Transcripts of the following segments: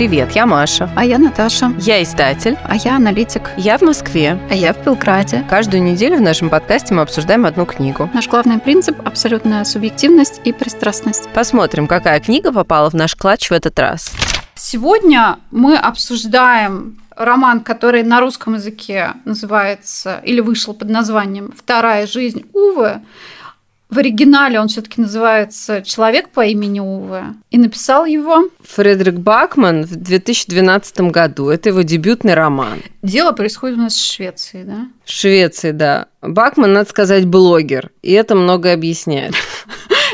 Привет, я Маша. А я Наташа. Я издатель. А я аналитик. Я в Москве. А я в Белграде. Каждую неделю в нашем подкасте мы обсуждаем одну книгу. Наш главный принцип – абсолютная субъективность и пристрастность. Посмотрим, какая книга попала в наш клатч в этот раз. Сегодня мы обсуждаем роман, который на русском языке называется или вышел под названием «Вторая жизнь Увы». В оригинале он все-таки называется «Человек по имени Уве». И написал его... Фредерик Бакман в 2012 году. Это его дебютный роман. Дело происходит у нас в Швеции, да? В Швеции, да. Бакман, надо сказать, блогер. И это много объясняет.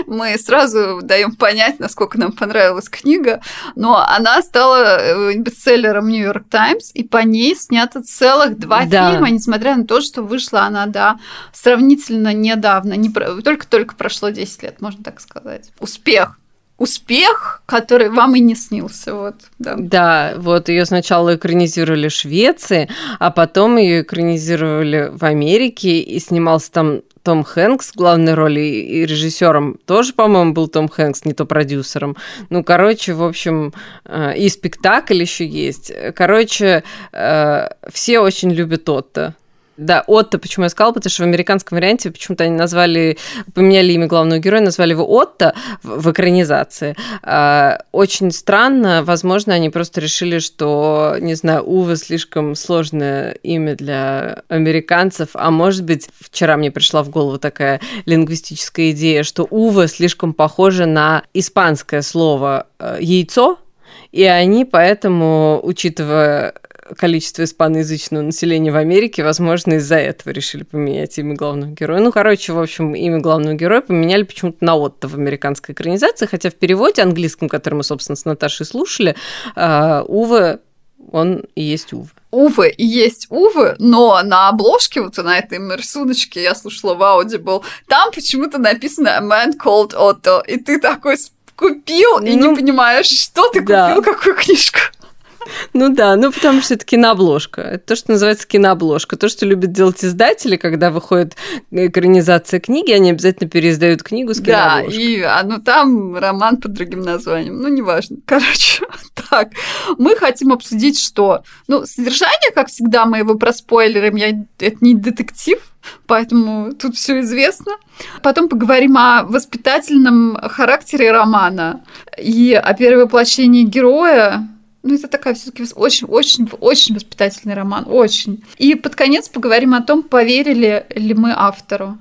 Мы сразу даем понять, насколько нам понравилась книга, но она стала э, бестселлером Нью-Йорк Таймс, и по ней снято целых два да. фильма, несмотря на то, что вышла она, да, сравнительно недавно, не только-только прошло 10 лет, можно так сказать. Успех успех, который вам и не снился. Вот, да. да, вот ее сначала экранизировали в Швеции, а потом ее экранизировали в Америке, и снимался там том Хэнкс в главной роли и режиссером тоже, по-моему, был Том Хэнкс, не то продюсером. Ну, короче, в общем, э, и спектакль еще есть. Короче, э, все очень любят Отто. Да, Отто, почему я сказала, потому что в американском варианте почему-то они назвали, поменяли имя главного героя, назвали его Отто в, в экранизации. А, очень странно, возможно, они просто решили, что, не знаю, Ува слишком сложное имя для американцев, а может быть, вчера мне пришла в голову такая лингвистическая идея, что Ува слишком похоже на испанское слово э, яйцо, и они поэтому, учитывая количество испаноязычного населения в Америке, возможно, из-за этого решили поменять имя главного героя. Ну, короче, в общем, имя главного героя поменяли почему-то на Отто в американской экранизации, хотя в переводе английском, который мы, собственно, с Наташей слушали, а, Уве он и есть Уве. Увы и есть Увы, но на обложке, вот на этой рисуночке, я слушала в Audible, там почему-то написано «A man called Otto», и ты такой купил и ну, не понимаешь, что ты да. купил, какую книжку. Ну да, ну потому что это кинообложка. Это то, что называется кинообложка. То, что любят делать издатели, когда выходит экранизация книги, они обязательно переиздают книгу с кинообложкой. Да, и а, ну, там роман под другим названием. Ну, неважно. Короче, так. Мы хотим обсудить, что... Ну, содержание, как всегда, мы его проспойлерим. Я... Это не детектив, поэтому тут все известно. Потом поговорим о воспитательном характере романа и о перевоплощении героя, ну, это такая все-таки очень-очень-очень воспитательный роман, очень. И под конец поговорим о том, поверили ли мы автору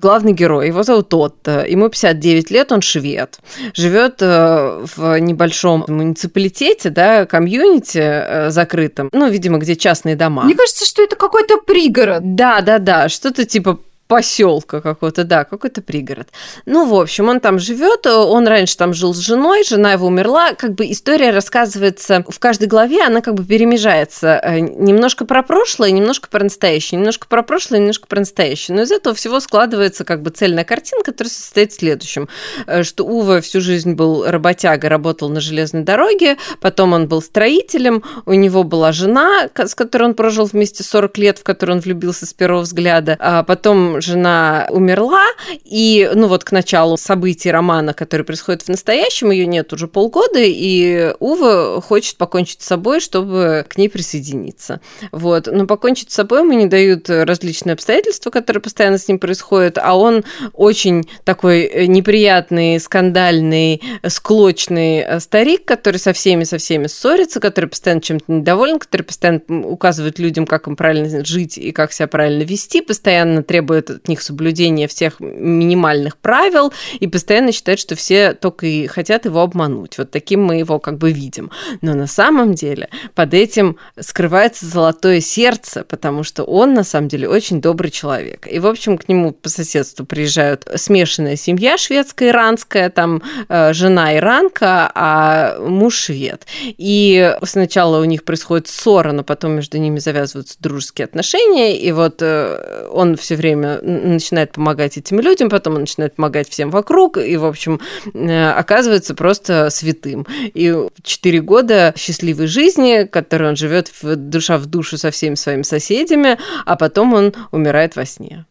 главный герой, его зовут Отто, ему 59 лет, он швед, живет э, в небольшом муниципалитете, да, комьюнити э, закрытом, ну, видимо, где частные дома. Мне кажется, что это какой-то пригород. Да, да, да, что-то типа поселка какого-то, да, какой-то пригород. Ну, в общем, он там живет, он раньше там жил с женой, жена его умерла, как бы история рассказывается в каждой главе, она как бы перемежается э, немножко про прошлое, немножко про настоящее, немножко про прошлое, немножко про настоящее. Но из этого всего складывается как бы цельная картинка, которая состоит в следующем, э, что Ува всю жизнь был работяга, работал на железной дороге, потом он был строителем, у него была жена, с которой он прожил вместе 40 лет, в которую он влюбился с первого взгляда, а потом жена умерла, и, ну вот к началу событий романа, который происходит в настоящем, ее нет уже полгода, и Ува хочет покончить с собой, чтобы к ней присоединиться. Вот. Но покончить с собой ему не дают различные обстоятельства, которые постоянно с ним происходят, а он очень такой неприятный, скандальный, склочный старик, который со всеми, со всеми ссорится, который постоянно чем-то недоволен, который постоянно указывает людям, как им правильно жить и как себя правильно вести, постоянно требует от них соблюдение всех минимальных правил и постоянно считает, что все только и хотят его обмануть. Вот таким мы его как бы видим. Но на самом деле под этим скрывается золотое сердце, потому что он на самом деле очень добрый человек. И, в общем, к нему по соседству приезжают смешанная семья шведская, иранская, там э, жена иранка, а муж швед. И сначала у них происходит ссора, но потом между ними завязываются дружеские отношения, и вот э, он все время начинает помогать этим людям, потом он начинает помогать всем вокруг, и, в общем, э, оказывается просто святым. И четыре года счастливой жизни, которой он живет в душа в душу со всеми своими соседями, а потом он умирает во сне.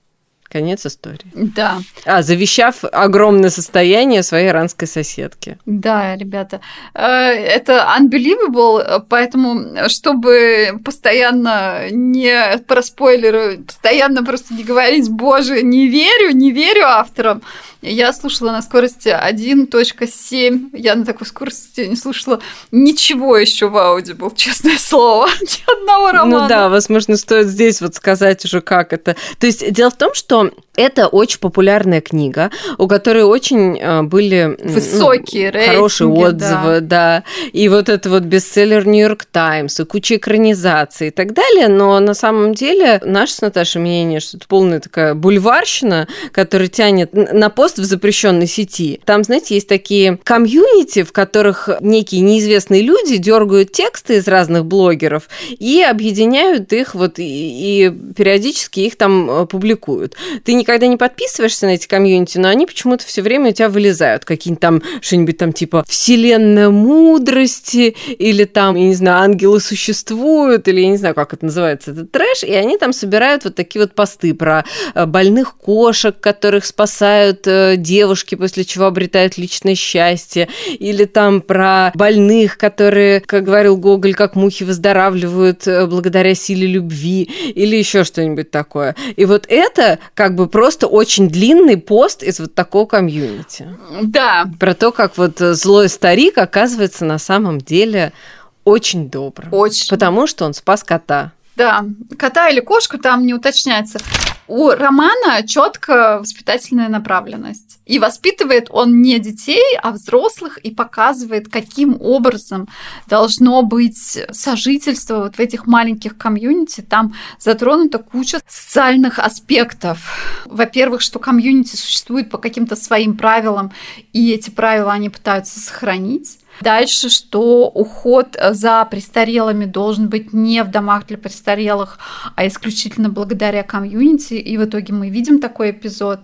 Конец истории. Да. А, завещав огромное состояние своей иранской соседке. Да, ребята. Э, это unbelievable, поэтому, чтобы постоянно не про спойлеры, постоянно просто не говорить, боже, не верю, не верю авторам, я слушала на скорости 1.7. Я на такой скорости не слушала ничего еще в Audible, честное слово. Ни одного романа. Ну да, возможно, стоит здесь вот сказать уже, как это. То есть дело в том, что это очень популярная книга, у которой очень э, были высокие ну, хорошие отзывы, да. да. И вот это вот бестселлер Нью-Йорк Таймс, и куча экранизаций и так далее. Но на самом деле наше с Наташей мнение, что это полная такая бульварщина, которая тянет на пост в запрещенной сети. Там, знаете, есть такие комьюнити, в которых некие неизвестные люди дергают тексты из разных блогеров и объединяют их вот и, и периодически их там э, публикуют. Ты никогда не подписываешься на эти комьюнити, но они почему-то все время у тебя вылезают. Какие-нибудь там, что-нибудь там типа «Вселенная мудрости» или там, я не знаю, «Ангелы существуют» или я не знаю, как это называется, этот трэш. И они там собирают вот такие вот посты про э, больных кошек, которых спасают э, девушки, после чего обретают личное счастье. Или там про больных, которые, как говорил Гоголь, как мухи выздоравливают э, благодаря силе любви. Или еще что-нибудь такое. И вот это как бы просто очень длинный пост из вот такого комьюнити. Да. Про то, как вот злой старик оказывается на самом деле очень добрым. Очень. Потому что он спас кота. Да, кота или кошку там не уточняется. У романа четко воспитательная направленность. И воспитывает он не детей, а взрослых и показывает, каким образом должно быть сожительство вот в этих маленьких комьюнити. Там затронута куча социальных аспектов. Во-первых, что комьюнити существует по каким-то своим правилам, и эти правила они пытаются сохранить. Дальше, что уход за престарелыми должен быть не в домах для престарелых, а исключительно благодаря комьюнити. И в итоге мы видим такой эпизод.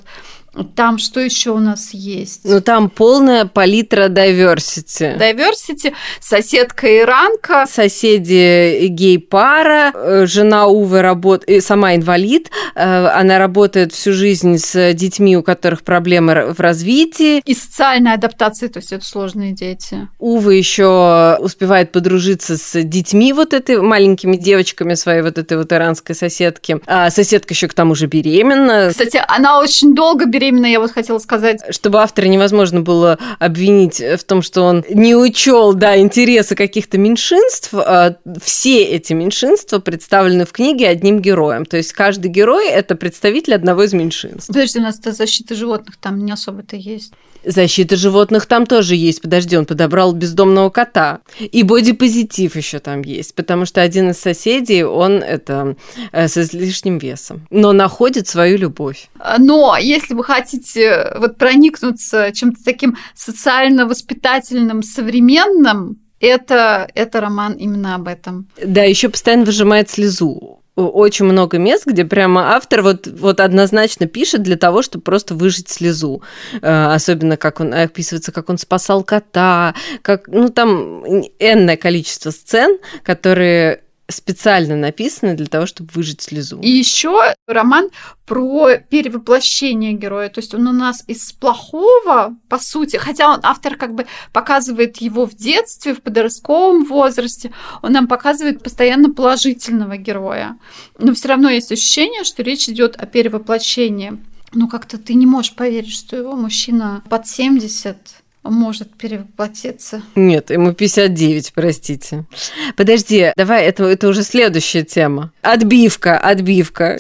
Там что еще у нас есть? Ну, там полная палитра diversity. Diversity, соседка иранка. Соседи гей-пара, э, жена Увы работает, сама инвалид, э, она работает всю жизнь с детьми, у которых проблемы в развитии. И социальная адаптация, то есть это сложные дети. Увы еще успевает подружиться с детьми вот этой, маленькими девочками своей вот этой вот иранской соседки. А соседка еще к тому же беременна. Кстати, она очень долго беременна беременна, я вот хотела сказать. Чтобы автора невозможно было обвинить в том, что он не учел, да, интересы каких-то меньшинств, а все эти меньшинства представлены в книге одним героем. То есть каждый герой – это представитель одного из меньшинств. Подожди, у нас защита животных там не особо-то есть. Защита животных там тоже есть. Подожди, он подобрал бездомного кота. И бодипозитив еще там есть, потому что один из соседей, он это э, с излишним весом, но находит свою любовь. Но если вы хотите вот проникнуться чем-то таким социально-воспитательным, современным, это, это роман именно об этом. Да, еще постоянно выжимает слезу очень много мест, где прямо автор вот, вот однозначно пишет для того, чтобы просто выжить слезу. Э, особенно как он описывается, как он спасал кота, как, ну, там энное количество сцен, которые специально написаны для того, чтобы выжить слезу. И еще роман про перевоплощение героя. То есть он у нас из плохого, по сути, хотя он, автор как бы показывает его в детстве, в подростковом возрасте, он нам показывает постоянно положительного героя. Но все равно есть ощущение, что речь идет о перевоплощении. Ну, как-то ты не можешь поверить, что его мужчина под 70 может перевоплотиться. Нет, ему 59, простите. Подожди, давай, это, это уже следующая тема. Отбивка, отбивка.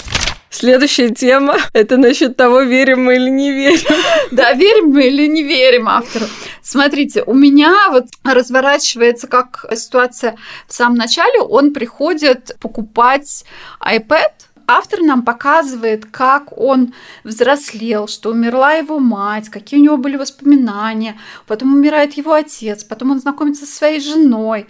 Следующая тема – это насчет того, верим мы или не верим. Да, верим мы или не верим автору. Смотрите, у меня вот разворачивается как ситуация в самом начале. Он приходит покупать iPad, автор нам показывает, как он взрослел, что умерла его мать, какие у него были воспоминания, потом умирает его отец, потом он знакомится со своей женой.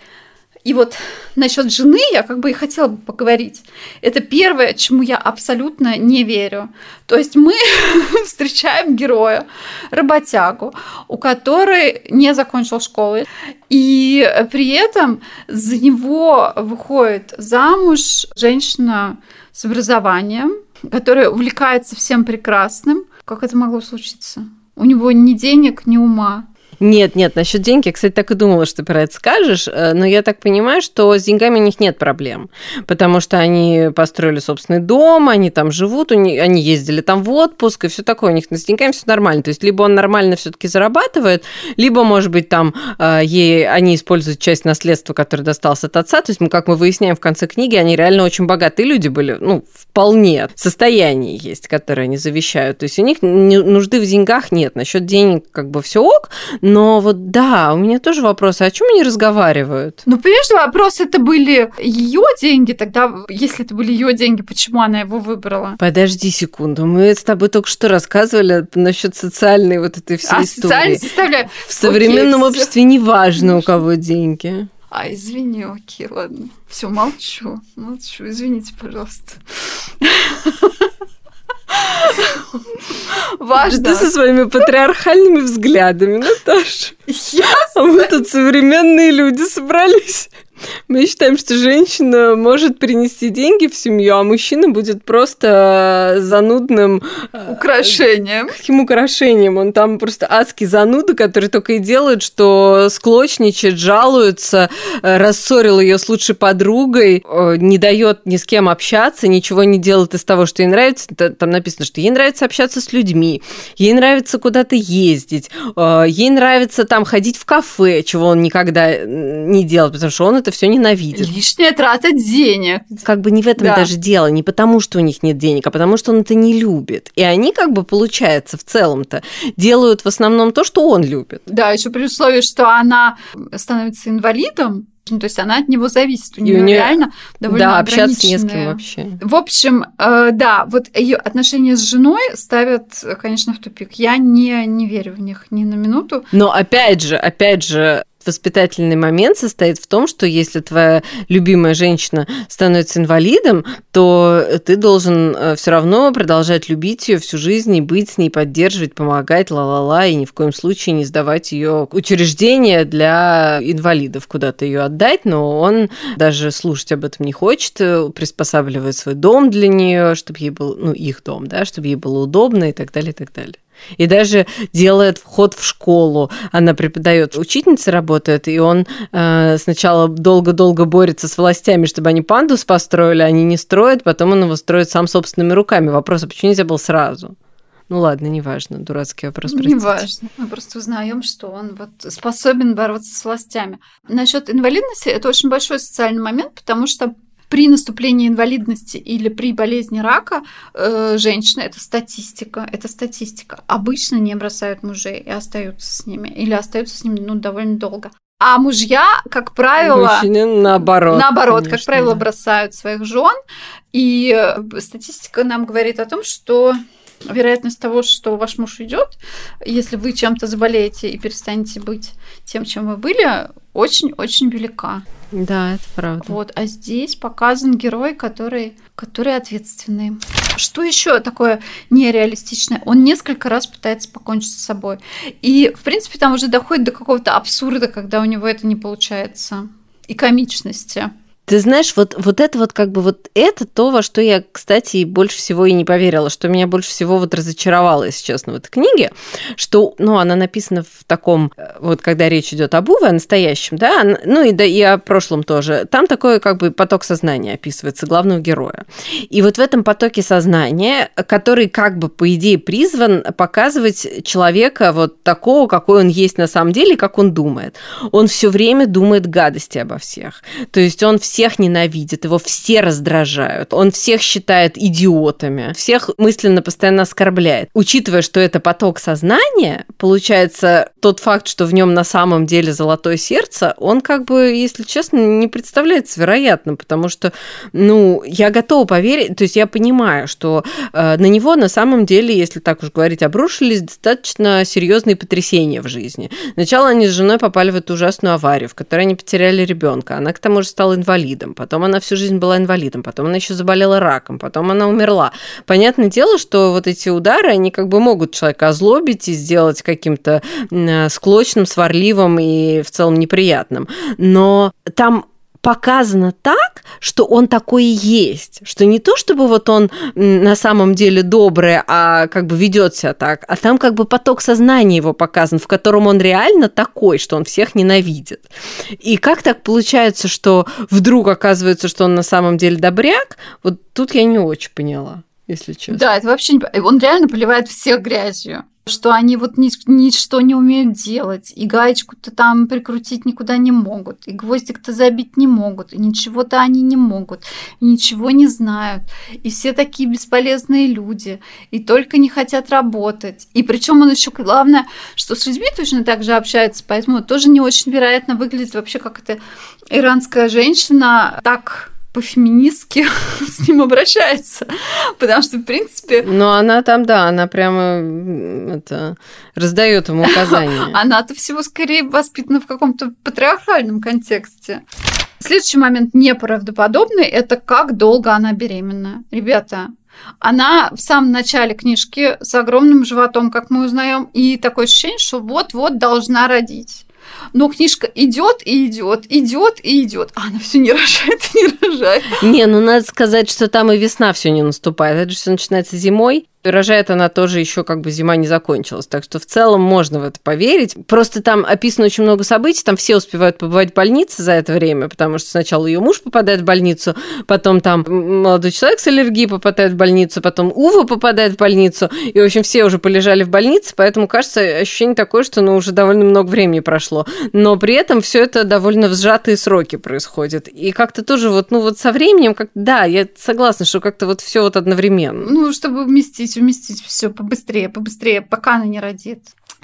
И вот насчет жены я как бы и хотела бы поговорить. Это первое, чему я абсолютно не верю. То есть мы встречаем героя, работягу, у которой не закончил школы, и при этом за него выходит замуж женщина с образованием, который увлекается всем прекрасным. Как это могло случиться? У него ни денег, ни ума. Нет, нет, насчет денег, я, кстати, так и думала, что ты про это скажешь, э, но я так понимаю, что с деньгами у них нет проблем, потому что они построили собственный дом, они там живут, они ездили там в отпуск и все такое, у них с деньгами все нормально. То есть либо он нормально все-таки зарабатывает, либо, может быть, там э, ей, они используют часть наследства, которое досталось от отца. То есть, мы, как мы выясняем в конце книги, они реально очень богатые люди были, ну, вполне состояние есть, которое они завещают. То есть у них нужды в деньгах нет. Насчет денег как бы все ок, но вот да, у меня тоже вопрос, а о чем они разговаривают? Ну, понимаешь, вопрос это были ее деньги, тогда, если это были ее деньги, почему она его выбрала? Подожди секунду, мы с тобой только что рассказывали насчет социальной вот этой всей а истории. Социальной В современном Окей, обществе не важно, у кого деньги. А, извини, окей, ладно. Все, молчу, молчу. Извините, пожалуйста. Важно. Ты со своими патриархальными взглядами, Наташа. Я? А мы тут современные люди собрались. Мы считаем, что женщина может принести деньги в семью, а мужчина будет просто занудным... Э, украшением. Каким украшением? Он там просто адский зануда, который только и делает, что склочничает, жалуется, э, рассорил ее с лучшей подругой, э, не дает ни с кем общаться, ничего не делает из того, что ей нравится. Там написано, что ей нравится общаться с людьми, ей нравится куда-то ездить, ей нравится там ходить в кафе, чего он никогда не делает, потому что он это все ненавидит. Лишняя трата денег. Как бы не в этом да. даже дело, не потому, что у них нет денег, а потому, что он это не любит. И они как бы, получается, в целом-то делают в основном то, что он любит. Да, еще при условии, что она становится инвалидом, ну, то есть она от него зависит. У нее, у реально довольно Да, общаться не с кем вообще. В общем, э, да, вот ее отношения с женой ставят, конечно, в тупик. Я не, не верю в них ни на минуту. Но опять же, опять же, воспитательный момент состоит в том, что если твоя любимая женщина становится инвалидом, то ты должен э, все равно продолжать любить ее всю жизнь и быть с ней, поддерживать, помогать, ла-ла-ла, и ни в коем случае не сдавать ее учреждение для инвалидов, куда-то ее отдать, но он даже слушать об этом не хочет, э, приспосабливает свой дом для нее, чтобы ей был, ну, их дом, да, чтобы ей было удобно и так далее, и так далее. И даже делает вход в школу. Она преподает, учительница работает, и он э, сначала долго-долго борется с властями, чтобы они пандус построили, они не строят, потом он его строит сам собственными руками. Вопрос, а почему нельзя был сразу? Ну ладно, неважно, дурацкий вопрос, простите. Неважно. Мы просто узнаем, что он вот способен бороться с властями. Насчет инвалидности это очень большой социальный момент, потому что при наступлении инвалидности или при болезни рака э, женщины, это статистика, это статистика, обычно не бросают мужей и остаются с ними, или остаются с ними ну, довольно долго. А мужья, как правило... Мужчины наоборот. Наоборот, конечно, как правило, да. бросают своих жен. И э, статистика нам говорит о том, что вероятность того, что ваш муж уйдет, если вы чем-то заболеете и перестанете быть тем, чем вы были, очень-очень велика. Да, это правда. Вот, а здесь показан герой, который, который ответственный. Что еще такое нереалистичное? Он несколько раз пытается покончить с собой. И, в принципе, там уже доходит до какого-то абсурда, когда у него это не получается. И комичности. Ты знаешь, вот, вот это вот как бы вот это то, во что я, кстати, больше всего и не поверила, что меня больше всего вот разочаровало, если честно, в этой книге, что, ну, она написана в таком, э, вот когда речь идет об Уве, о настоящем, да, ну и, да, и о прошлом тоже, там такой как бы поток сознания описывается главного героя. И вот в этом потоке сознания, который как бы по идее призван показывать человека вот такого, какой он есть на самом деле, как он думает. Он все время думает гадости обо всех. То есть он все всех ненавидит, его все раздражают, он всех считает идиотами, всех мысленно постоянно оскорбляет. Учитывая, что это поток сознания, получается, тот факт, что в нем на самом деле золотое сердце, он как бы, если честно, не представляется вероятным, потому что, ну, я готова поверить, то есть я понимаю, что э, на него на самом деле, если так уж говорить, обрушились достаточно серьезные потрясения в жизни. Сначала они с женой попали в эту ужасную аварию, в которой они потеряли ребенка. Она к тому же стала инвалидом инвалидом, потом она всю жизнь была инвалидом, потом она еще заболела раком, потом она умерла. Понятное дело, что вот эти удары, они как бы могут человека озлобить и сделать каким-то склочным, сварливым и в целом неприятным. Но там показано так, что он такой и есть. Что не то, чтобы вот он на самом деле добрый, а как бы ведет себя так, а там как бы поток сознания его показан, в котором он реально такой, что он всех ненавидит. И как так получается, что вдруг оказывается, что он на самом деле добряк, вот тут я не очень поняла если честно. Да, это вообще не... Он реально поливает всех грязью что они вот ни, ничто не умеют делать, и гаечку-то там прикрутить никуда не могут, и гвоздик-то забить не могут, и ничего-то они не могут, и ничего не знают, и все такие бесполезные люди, и только не хотят работать. И причем он еще главное, что с людьми точно так же общается, поэтому тоже не очень вероятно выглядит вообще как эта иранская женщина так по-феминистски с ним обращается. Потому что, в принципе... Ну, она там, да, она прямо это, раздает ему указания. Она-то всего скорее воспитана в каком-то патриархальном контексте. Следующий момент неправдоподобный – это как долго она беременна. Ребята, она в самом начале книжки с огромным животом, как мы узнаем, и такое ощущение, что вот-вот должна родить но книжка идет и идет, идет и идет, а она все не рожает и не рожает. Не, ну надо сказать, что там и весна все не наступает. Это же все начинается зимой. Рожает она тоже еще как бы зима не закончилась. Так что в целом можно в это поверить. Просто там описано очень много событий, там все успевают побывать в больнице за это время, потому что сначала ее муж попадает в больницу, потом там молодой человек с аллергией попадает в больницу, потом Ува попадает в больницу, и, в общем, все уже полежали в больнице, поэтому кажется ощущение такое, что ну, уже довольно много времени прошло. Но при этом все это довольно в сжатые сроки происходит. И как-то тоже вот, ну вот со временем, как да, я согласна, что как-то вот все вот одновременно. Ну, чтобы вместить вместить все побыстрее, побыстрее, пока она не родит.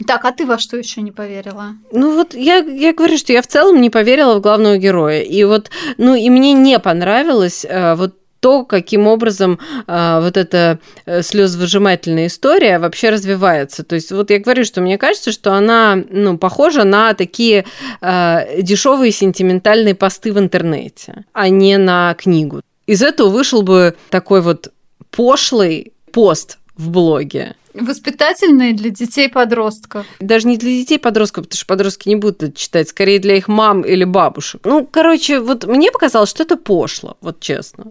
Так, а ты во что еще не поверила? Ну вот я, я говорю, что я в целом не поверила в главного героя. И вот, ну и мне не понравилось э, вот то, каким образом э, вот эта э, слезовыжимательная история вообще развивается. То есть вот я говорю, что мне кажется, что она ну, похожа на такие э, дешевые сентиментальные посты в интернете, а не на книгу. Из этого вышел бы такой вот пошлый пост в блоге. Воспитательные для детей-подростков. Даже не для детей-подростков, потому что подростки не будут это читать, скорее для их мам или бабушек. Ну, короче, вот мне показалось, что это пошло, вот честно.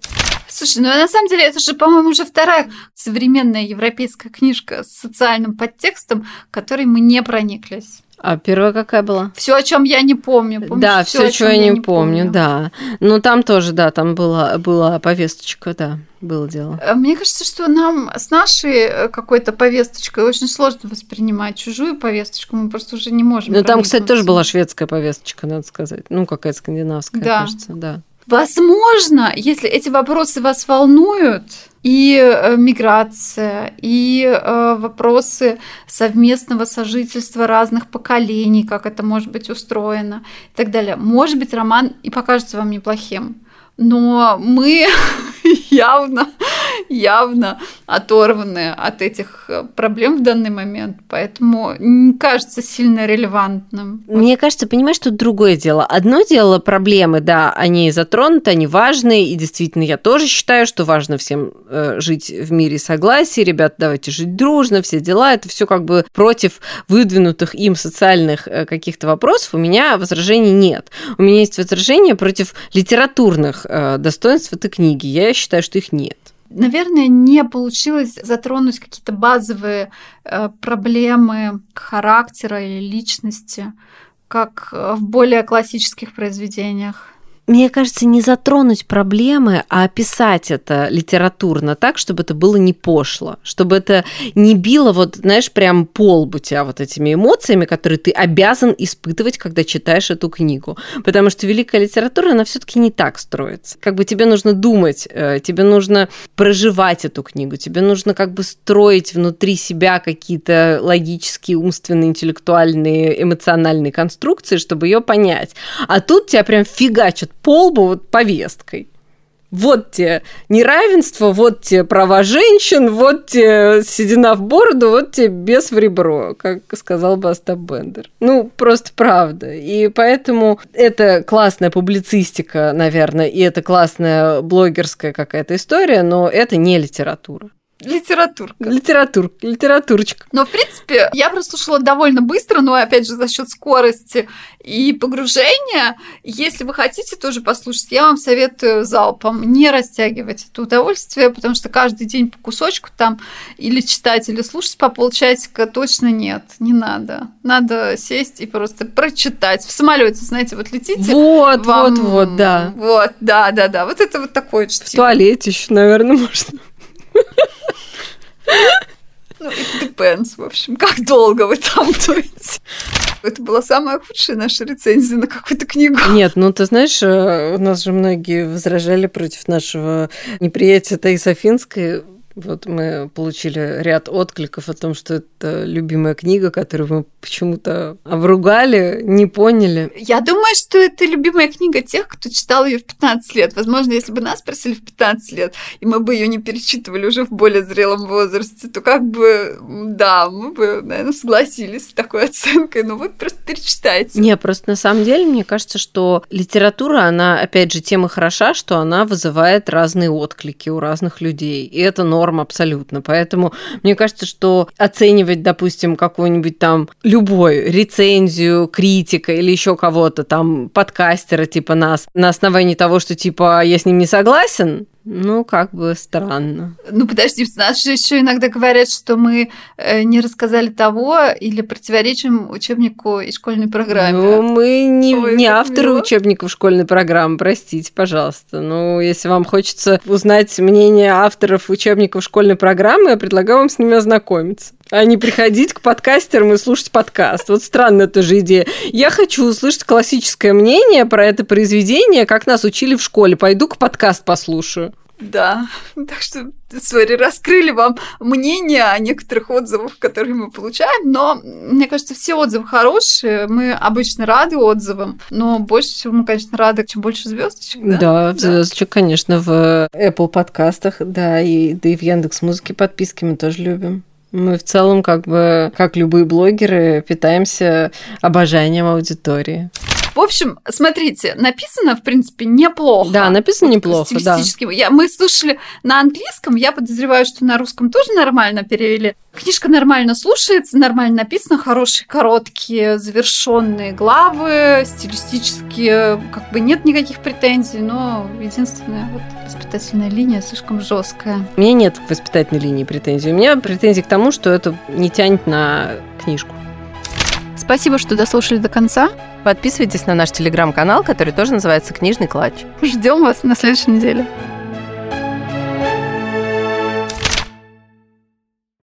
Слушай, ну на самом деле это же, по-моему, уже вторая современная европейская книжка с социальным подтекстом, которой мы не прониклись. А первая какая была? Все, о чем я не помню. Помнишь? Да, все, что я не, не помню, помню, да. Ну там тоже, да, там была, была повесточка, да, было дело. Э, мне кажется, что нам с нашей э, какой-то повесточкой очень сложно воспринимать чужую повесточку, мы просто уже не можем. Ну там, кстати, тоже была шведская повесточка, надо сказать. Ну, какая-то скандинавская, да. кажется, да. Возможно, если эти вопросы вас волнуют, и э, миграция, и э, вопросы совместного сожительства разных поколений, как это может быть устроено и так далее. Может быть, роман и покажется вам неплохим но мы явно, явно оторваны от этих э, проблем в данный момент, поэтому не кажется сильно релевантным. Мне кажется, понимаешь, тут другое дело. Одно дело проблемы, да, они затронуты, они важны, и действительно я тоже считаю, что важно всем э, жить в мире согласия, ребят, давайте жить дружно, все дела, это все как бы против выдвинутых им социальных э, каких-то вопросов у меня возражений нет. У меня есть возражения против литературных достоинств этой книги. Я считаю, что их нет. Наверное, не получилось затронуть какие-то базовые э, проблемы характера или личности, как в более классических произведениях мне кажется, не затронуть проблемы, а описать это литературно так, чтобы это было не пошло, чтобы это не било, вот, знаешь, прям пол лбу тебя вот этими эмоциями, которые ты обязан испытывать, когда читаешь эту книгу. Потому что великая литература, она все таки не так строится. Как бы тебе нужно думать, э, тебе нужно проживать эту книгу, тебе нужно как бы строить внутри себя какие-то логические, умственные, интеллектуальные, эмоциональные конструкции, чтобы ее понять. А тут тебя прям фигачат полбу вот повесткой. Вот те неравенство, вот те права женщин, вот те седина в бороду, вот те без в ребро, как сказал бы Остап Бендер. Ну, просто правда. И поэтому это классная публицистика, наверное, и это классная блогерская какая-то история, но это не литература. Литературка. Литератур, литературочка. Но, в принципе, я прослушала довольно быстро, но, опять же, за счет скорости и погружения. Если вы хотите тоже послушать, я вам советую залпом не растягивать это удовольствие, потому что каждый день по кусочку там или читать, или слушать по полчасика точно нет, не надо. Надо сесть и просто прочитать. В самолете, знаете, вот летите. Вот, вам... вот, вот, да. Вот, да, да, да. Вот это вот такое чтиво. В туалете еще, наверное, можно. Ну, it depends, в общем, как долго вы там будете. Это была самая худшая наша рецензия на какую-то книгу. Нет, ну ты знаешь, э, у нас же многие возражали против нашего неприятия Таис Афинской вот мы получили ряд откликов о том, что это любимая книга, которую мы почему-то обругали, не поняли. Я думаю, что это любимая книга тех, кто читал ее в 15 лет. Возможно, если бы нас спросили в 15 лет, и мы бы ее не перечитывали уже в более зрелом возрасте, то как бы, да, мы бы, наверное, согласились с такой оценкой, но вы просто перечитайте. Не, просто на самом деле, мне кажется, что литература, она, опять же, тем и хороша, что она вызывает разные отклики у разных людей. И это норма норм абсолютно. Поэтому мне кажется, что оценивать, допустим, какую-нибудь там любой рецензию, критика или еще кого-то там, подкастера типа нас, на основании того, что типа я с ним не согласен, ну, как бы странно. Ну, подожди, нас же еще иногда говорят, что мы э, не рассказали того или противоречим учебнику и школьной программе. Ну, мы не, Ой, не авторы мило. учебников школьной программы, простите, пожалуйста. Ну, если вам хочется узнать мнение авторов учебников школьной программы, я предлагаю вам с ними ознакомиться а не приходить к подкастерам и слушать подкаст. Вот странная тоже идея. Я хочу услышать классическое мнение про это произведение, как нас учили в школе. Пойду к подкаст послушаю. Да, так что, сори, раскрыли вам мнение о некоторых отзывах, которые мы получаем, но мне кажется, все отзывы хорошие, мы обычно рады отзывам, но больше всего мы, конечно, рады, чем больше звездочек. Да, да, да. звездочек, конечно, в Apple подкастах, да, и, да и в Яндекс Музыке подписки мы тоже любим. Мы в целом, как бы, как любые блогеры, питаемся обожанием аудитории. В общем, смотрите, написано, в принципе, неплохо. Да, написано неплохо, да. Я, мы слушали на английском, я подозреваю, что на русском тоже нормально перевели. Книжка нормально слушается, нормально написана, хорошие, короткие, завершенные главы, стилистически как бы нет никаких претензий, но единственное, вот воспитательная линия слишком жесткая. У меня нет к воспитательной линии претензий. У меня претензии к тому, что это не тянет на книжку. Спасибо, что дослушали до конца. Подписывайтесь на наш телеграм-канал, который тоже называется «Книжный клатч». Ждем вас на следующей неделе.